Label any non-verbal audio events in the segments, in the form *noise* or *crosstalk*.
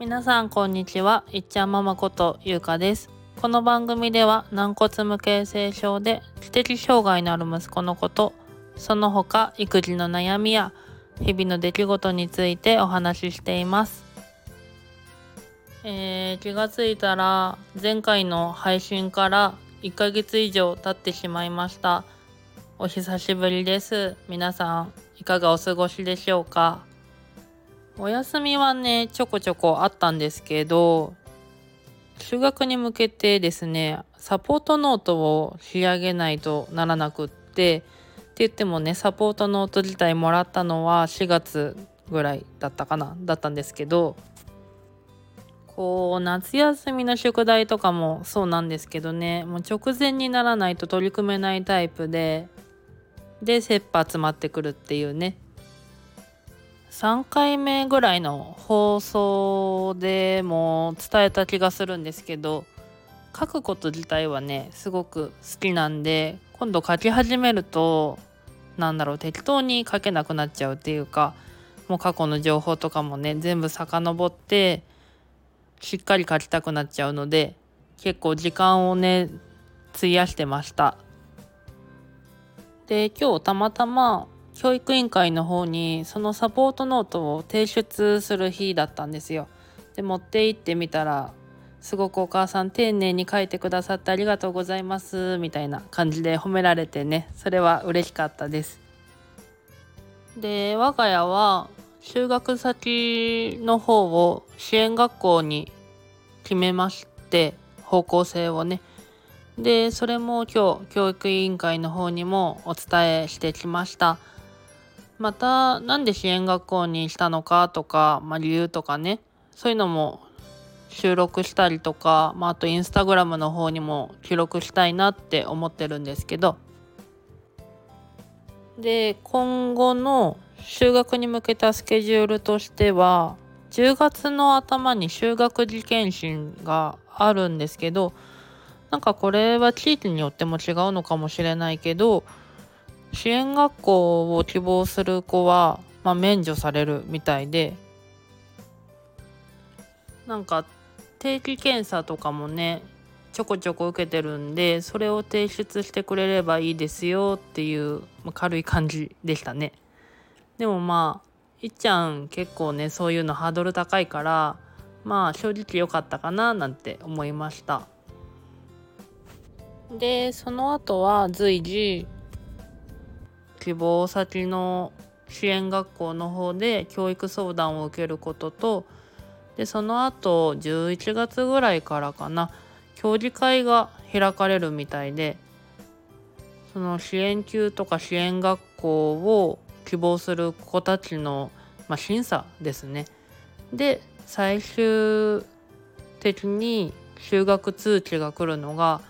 皆さんこんにちは。いっちゃんママことゆうかです。この番組では軟骨無形成症で知的障害のある息子のこと、その他育児の悩みや日々の出来事についてお話ししています。えー、気がついたら前回の配信から1ヶ月以上経ってしまいました。お久しぶりです。皆さんいかがお過ごしでしょうか？お休みはね、ちょこちょこあったんですけど、修学に向けてですね、サポートノートを仕上げないとならなくって、って言ってもね、サポートノート自体もらったのは4月ぐらいだったかな、だったんですけど、こう、夏休みの宿題とかもそうなんですけどね、もう直前にならないと取り組めないタイプで、で、切羽詰まってくるっていうね、3回目ぐらいの放送でも伝えた気がするんですけど書くこと自体はねすごく好きなんで今度書き始めるとなんだろう適当に書けなくなっちゃうっていうかもう過去の情報とかもね全部遡ってしっかり書きたくなっちゃうので結構時間をね費やしてました。で今日たまたま教育委員会の方にそのサポートノートを提出する日だったんですよ。で持って行ってみたらすごくお母さん丁寧に書いてくださってありがとうございますみたいな感じで褒められてねそれは嬉しかったです。で我が家は修学先の方を支援学校に決めまして方向性をねでそれも今日教育委員会の方にもお伝えしてきました。また何で支援学校にしたのかとか、まあ、理由とかね。そういうのも収録したりとか、まあ、あとインスタグラムの方にも記録したいなって思ってるんですけど。で今後の修学に向けたスケジュールとしては10月の頭に修学時検診があるんですけどなんかこれは地域によっても違うのかもしれないけど支援学校を希望する子は、まあ、免除されるみたいでなんか定期検査とかもねちょこちょこ受けてるんでそれを提出してくれればいいですよっていう、まあ、軽い感じでしたね。でもまあいっちゃん結構ねそういうのハードル高いからまあ正直良かったかななんて思いました。でその後は随時希望先の支援学校の方で教育相談を受けることとでその後11月ぐらいからかな協議会が開かれるみたいでその支援級とか支援学校を希望する子たちの、まあ、審査ですね。で最終的に修学通知が来るのが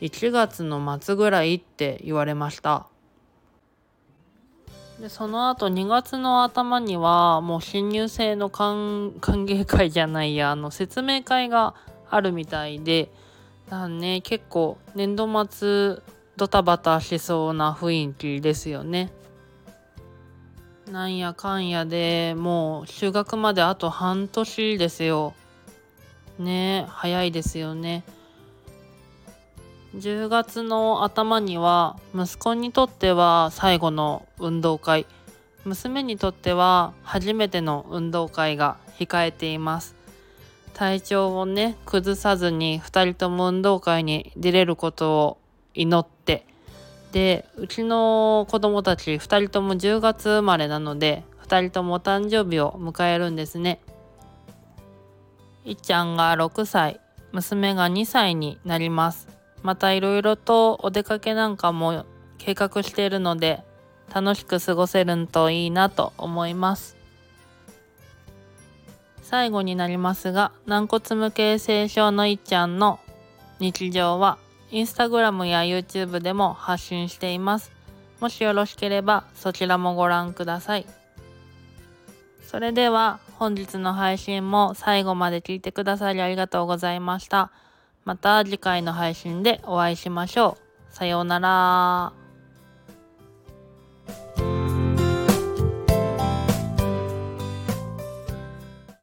1月の末ぐらいって言われました。でその後2月の頭にはもう新入生の歓迎会じゃないや *laughs* あの説明会があるみたいでだね結構年度末ドタバタしそうな雰囲気ですよね。なんやかんやでもう就学まであと半年ですよ。ね早いですよね。10月の頭には息子にとっては最後の運動会。娘にとっては初めての運動会が控えています。体調をね崩さずに2人とも運動会に出れることを祈って。でうちの子供たち2人とも10月生まれなので2人ともお誕生日を迎えるんですね。いっちゃんが6歳娘が2歳になります。またいろいろとお出かけなんかも計画しているので楽しく過ごせるといいなと思います。最後になりますが軟骨無形成症のいっちゃんの日常はインスタグラムや YouTube でも発信しています。もしよろしければそちらもご覧ください。それでは本日の配信も最後まで聞いてくださりありがとうございました。また次回の配信でお会いしましょう。さようなら。